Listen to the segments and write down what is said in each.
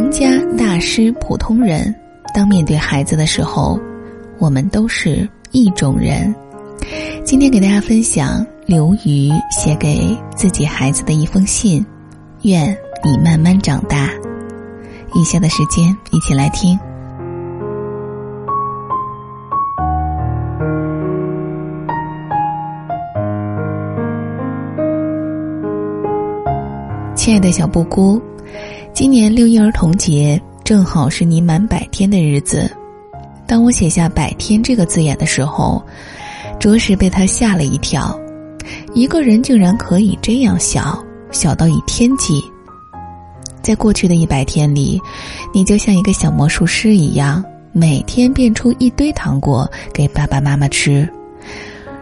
名家、大师、普通人，当面对孩子的时候，我们都是一种人。今天给大家分享刘瑜写给自己孩子的一封信：愿你慢慢长大。以下的时间，一起来听。亲爱的小布姑，今年六一儿童节正好是你满百天的日子。当我写下“百天”这个字眼的时候，着实被他吓了一跳。一个人竟然可以这样小，小到以天计。在过去的一百天里，你就像一个小魔术师一样，每天变出一堆糖果给爸爸妈妈吃。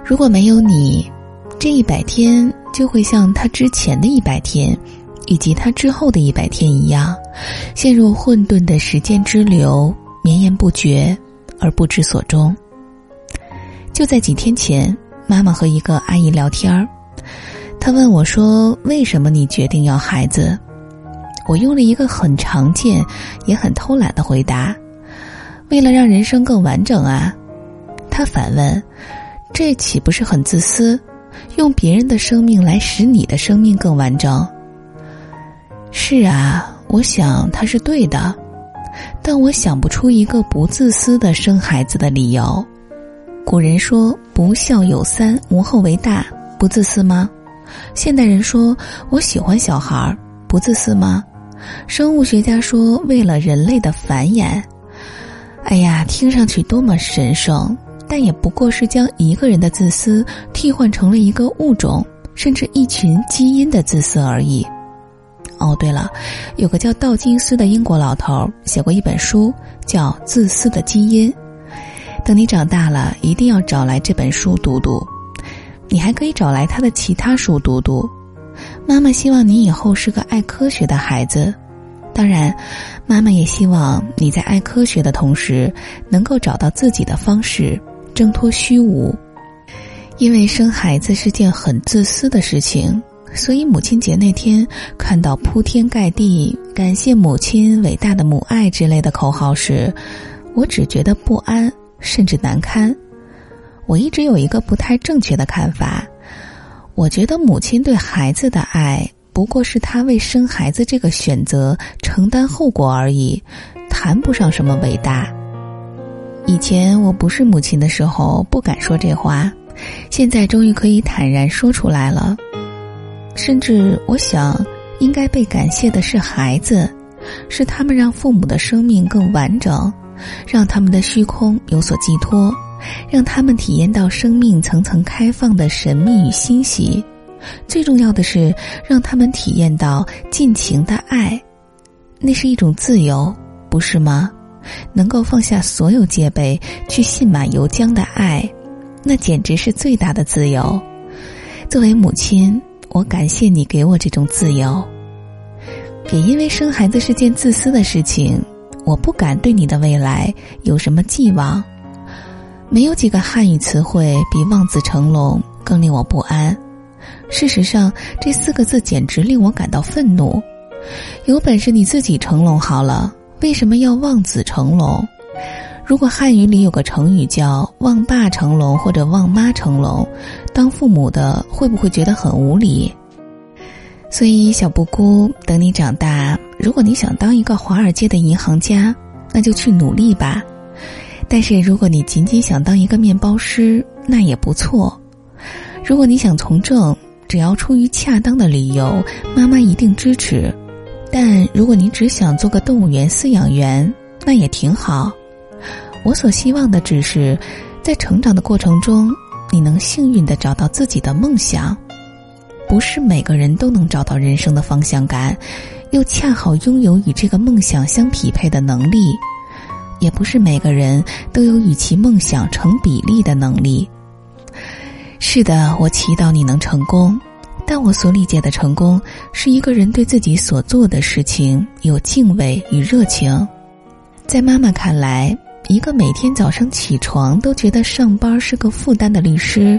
如果没有你，这一百天就会像他之前的一百天。以及他之后的一百天一样，陷入混沌的时间之流，绵延不绝，而不知所终。就在几天前，妈妈和一个阿姨聊天儿，她问我说：“为什么你决定要孩子？”我用了一个很常见，也很偷懒的回答：“为了让人生更完整啊。”她反问：“这岂不是很自私？用别人的生命来使你的生命更完整？”是啊，我想他是对的，但我想不出一个不自私的生孩子的理由。古人说“不孝有三，无后为大”，不自私吗？现代人说“我喜欢小孩儿”，不自私吗？生物学家说“为了人类的繁衍”，哎呀，听上去多么神圣，但也不过是将一个人的自私替换成了一个物种，甚至一群基因的自私而已。哦，对了，有个叫道金斯的英国老头写过一本书，叫《自私的基因》。等你长大了，一定要找来这本书读读。你还可以找来他的其他书读读。妈妈希望你以后是个爱科学的孩子，当然，妈妈也希望你在爱科学的同时，能够找到自己的方式，挣脱虚无。因为生孩子是件很自私的事情。所以母亲节那天看到铺天盖地“感谢母亲伟大的母爱”之类的口号时，我只觉得不安，甚至难堪。我一直有一个不太正确的看法，我觉得母亲对孩子的爱不过是她为生孩子这个选择承担后果而已，谈不上什么伟大。以前我不是母亲的时候不敢说这话，现在终于可以坦然说出来了。甚至我想，应该被感谢的是孩子，是他们让父母的生命更完整，让他们的虚空有所寄托，让他们体验到生命层层开放的神秘与欣喜。最重要的是，让他们体验到尽情的爱，那是一种自由，不是吗？能够放下所有戒备，去信马由缰的爱，那简直是最大的自由。作为母亲。我感谢你给我这种自由，也因为生孩子是件自私的事情，我不敢对你的未来有什么寄望。没有几个汉语词汇比“望子成龙”更令我不安。事实上，这四个字简直令我感到愤怒。有本事你自己成龙好了，为什么要望子成龙？如果汉语里有个成语叫“望爸成龙”或者“望妈成龙”，当父母的会不会觉得很无理？所以，小布姑，等你长大，如果你想当一个华尔街的银行家，那就去努力吧。但是，如果你仅仅想当一个面包师，那也不错。如果你想从政，只要出于恰当的理由，妈妈一定支持。但如果你只想做个动物园饲养员，那也挺好。我所希望的只是，在成长的过程中，你能幸运的找到自己的梦想。不是每个人都能找到人生的方向感，又恰好拥有与这个梦想相匹配的能力；也不是每个人都有与其梦想成比例的能力。是的，我祈祷你能成功，但我所理解的成功，是一个人对自己所做的事情有敬畏与热情。在妈妈看来。一个每天早上起床都觉得上班是个负担的律师，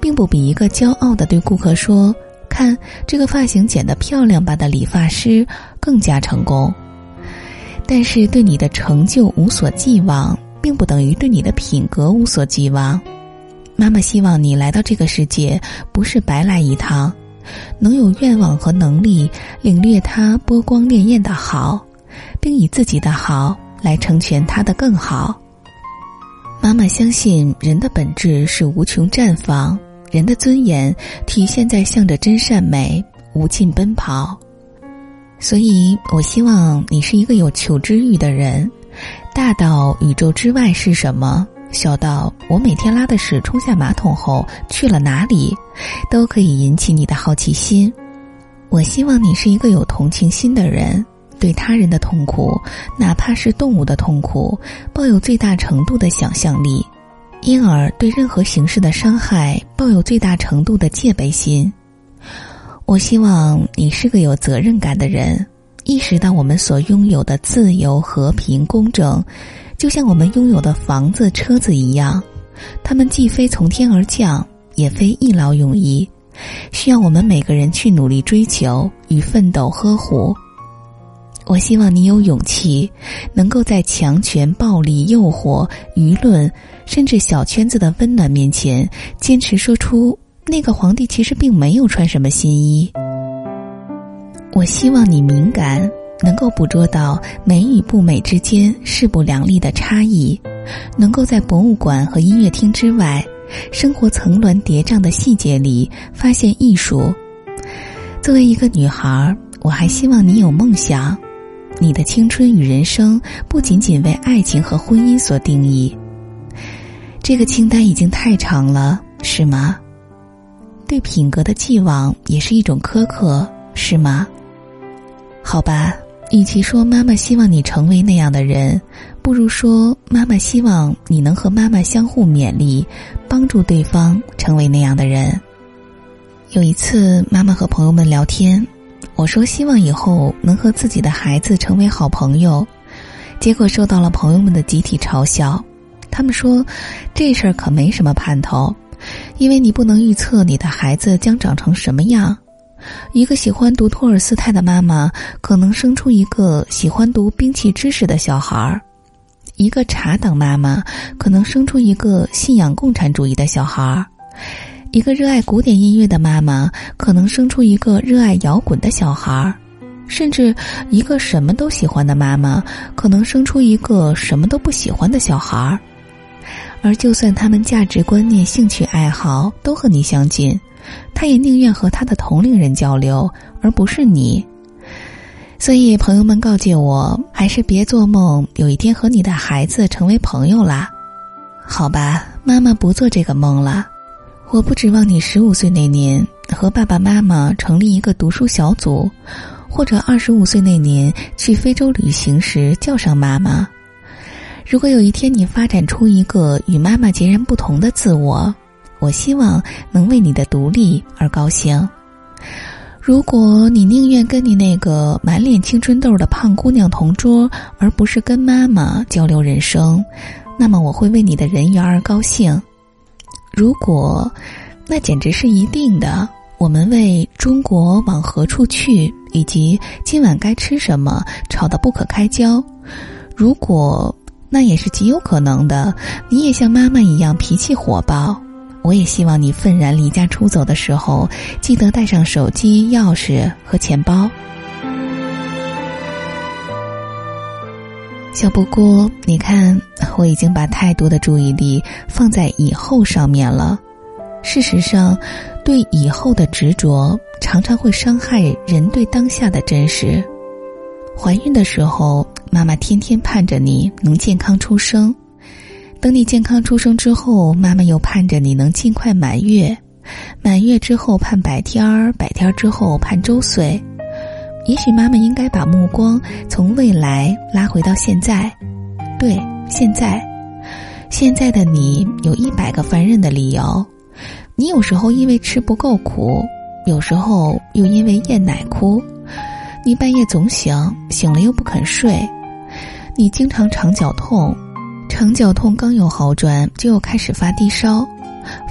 并不比一个骄傲的对顾客说“看这个发型剪得漂亮吧”的理发师更加成功。但是对你的成就无所寄望，并不等于对你的品格无所寄望。妈妈希望你来到这个世界不是白来一趟，能有愿望和能力领略它波光潋滟的好，并以自己的好来成全他的更好。妈妈相信人的本质是无穷绽放，人的尊严体现在向着真善美无尽奔跑。所以我希望你是一个有求知欲的人，大到宇宙之外是什么，小到我每天拉的屎冲下马桶后去了哪里，都可以引起你的好奇心。我希望你是一个有同情心的人。对他人的痛苦，哪怕是动物的痛苦，抱有最大程度的想象力，因而对任何形式的伤害抱有最大程度的戒备心。我希望你是个有责任感的人，意识到我们所拥有的自由、和平、公正，就像我们拥有的房子、车子一样，他们既非从天而降，也非一劳永逸，需要我们每个人去努力追求与奋斗呵护。我希望你有勇气，能够在强权、暴力、诱惑、舆论，甚至小圈子的温暖面前，坚持说出那个皇帝其实并没有穿什么新衣。我希望你敏感，能够捕捉到美与不美之间势不两立的差异，能够在博物馆和音乐厅之外，生活层峦叠嶂的细节里发现艺术。作为一个女孩，我还希望你有梦想。你的青春与人生不仅仅为爱情和婚姻所定义。这个清单已经太长了，是吗？对品格的寄望也是一种苛刻，是吗？好吧，与其说妈妈希望你成为那样的人，不如说妈妈希望你能和妈妈相互勉励，帮助对方成为那样的人。有一次，妈妈和朋友们聊天。我说希望以后能和自己的孩子成为好朋友，结果受到了朋友们的集体嘲笑。他们说，这事儿可没什么盼头，因为你不能预测你的孩子将长成什么样。一个喜欢读托尔斯泰的妈妈，可能生出一个喜欢读兵器知识的小孩儿；一个茶党妈妈，可能生出一个信仰共产主义的小孩儿。一个热爱古典音乐的妈妈，可能生出一个热爱摇滚的小孩儿；甚至一个什么都喜欢的妈妈，可能生出一个什么都不喜欢的小孩儿。而就算他们价值观念、兴趣爱好都和你相近，他也宁愿和他的同龄人交流，而不是你。所以，朋友们告诫我，还是别做梦有一天和你的孩子成为朋友啦。好吧，妈妈不做这个梦了。我不指望你十五岁那年和爸爸妈妈成立一个读书小组，或者二十五岁那年去非洲旅行时叫上妈妈。如果有一天你发展出一个与妈妈截然不同的自我，我希望能为你的独立而高兴。如果你宁愿跟你那个满脸青春痘的胖姑娘同桌，而不是跟妈妈交流人生，那么我会为你的人缘而高兴。如果，那简直是一定的。我们为中国往何处去以及今晚该吃什么吵得不可开交。如果，那也是极有可能的。你也像妈妈一样脾气火爆。我也希望你愤然离家出走的时候，记得带上手机、钥匙和钱包。小布谷，你看，我已经把太多的注意力放在以后上面了。事实上，对以后的执着常常会伤害人对当下的真实。怀孕的时候，妈妈天天盼着你能健康出生；等你健康出生之后，妈妈又盼着你能尽快满月；满月之后盼百天儿，百天儿之后盼周岁。也许妈妈应该把目光从未来拉回到现在，对，现在，现在的你有一百个烦人的理由。你有时候因为吃不够苦，有时候又因为厌奶哭。你半夜总醒，醒了又不肯睡。你经常肠绞痛，肠绞痛刚有好转，就又开始发低烧，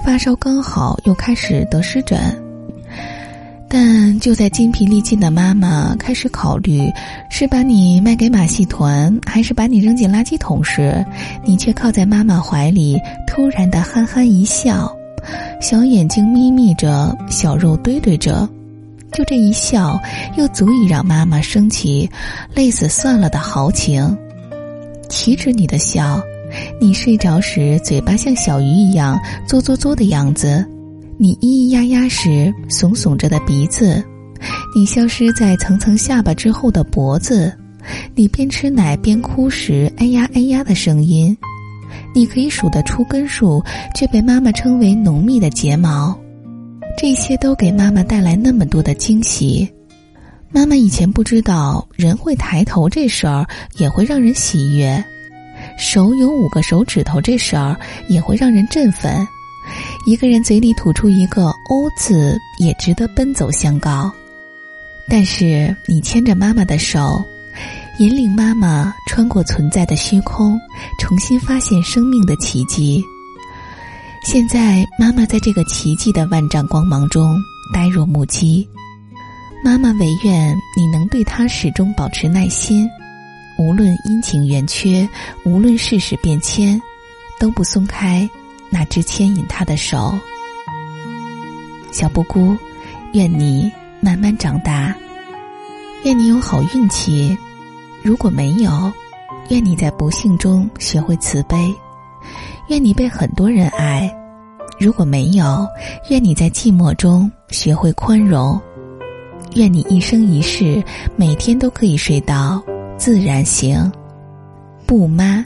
发烧刚好又开始得湿疹。但就在精疲力尽的妈妈开始考虑是把你卖给马戏团，还是把你扔进垃圾桶时，你却靠在妈妈怀里，突然的憨憨一笑，小眼睛眯眯着，小肉堆堆着，就这一笑，又足以让妈妈升起累死算了的豪情。岂止你的笑，你睡着时嘴巴像小鱼一样嘬嘬嘬的样子。你咿咿呀呀时耸耸着的鼻子，你消失在层层下巴之后的脖子，你边吃奶边哭时哎呀哎呀的声音，你可以数得出根数却被妈妈称为浓密的睫毛，这些都给妈妈带来那么多的惊喜。妈妈以前不知道人会抬头这事儿也会让人喜悦，手有五个手指头这事儿也会让人振奋。一个人嘴里吐出一个“欧”字，也值得奔走相告。但是你牵着妈妈的手，引领妈妈穿过存在的虚空，重新发现生命的奇迹。现在，妈妈在这个奇迹的万丈光芒中呆若木鸡。妈妈唯愿你能对她始终保持耐心，无论阴晴圆缺，无论世事变迁，都不松开。那只牵引他的手，小布谷，愿你慢慢长大，愿你有好运气；如果没有，愿你在不幸中学会慈悲；愿你被很多人爱；如果没有，愿你在寂寞中学会宽容；愿你一生一世每天都可以睡到自然醒。布妈。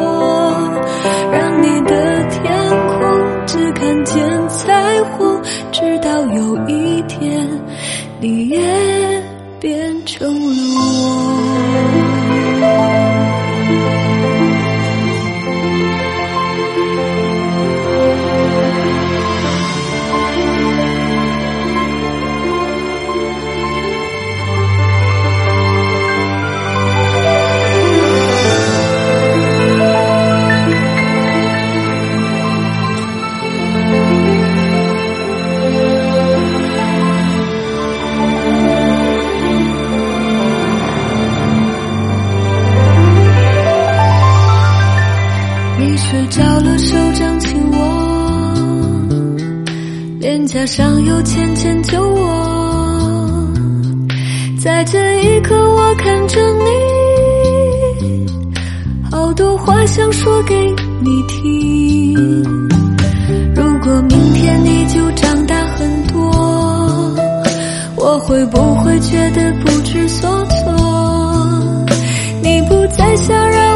在这一刻，我看着你，好多话想说给你听。如果明天你就长大很多，我会不会觉得不知所措？你不再想让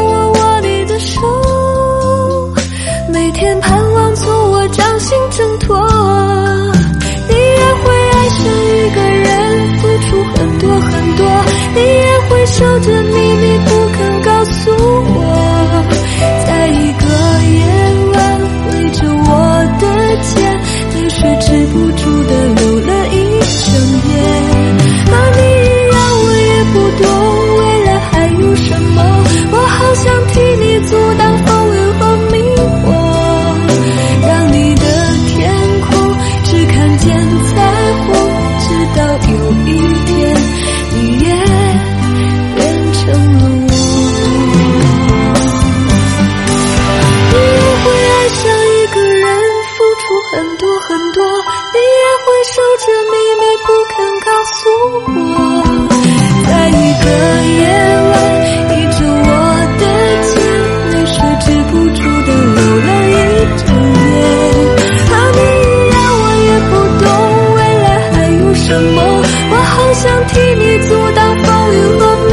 什么？我好想替你阻挡风雨和。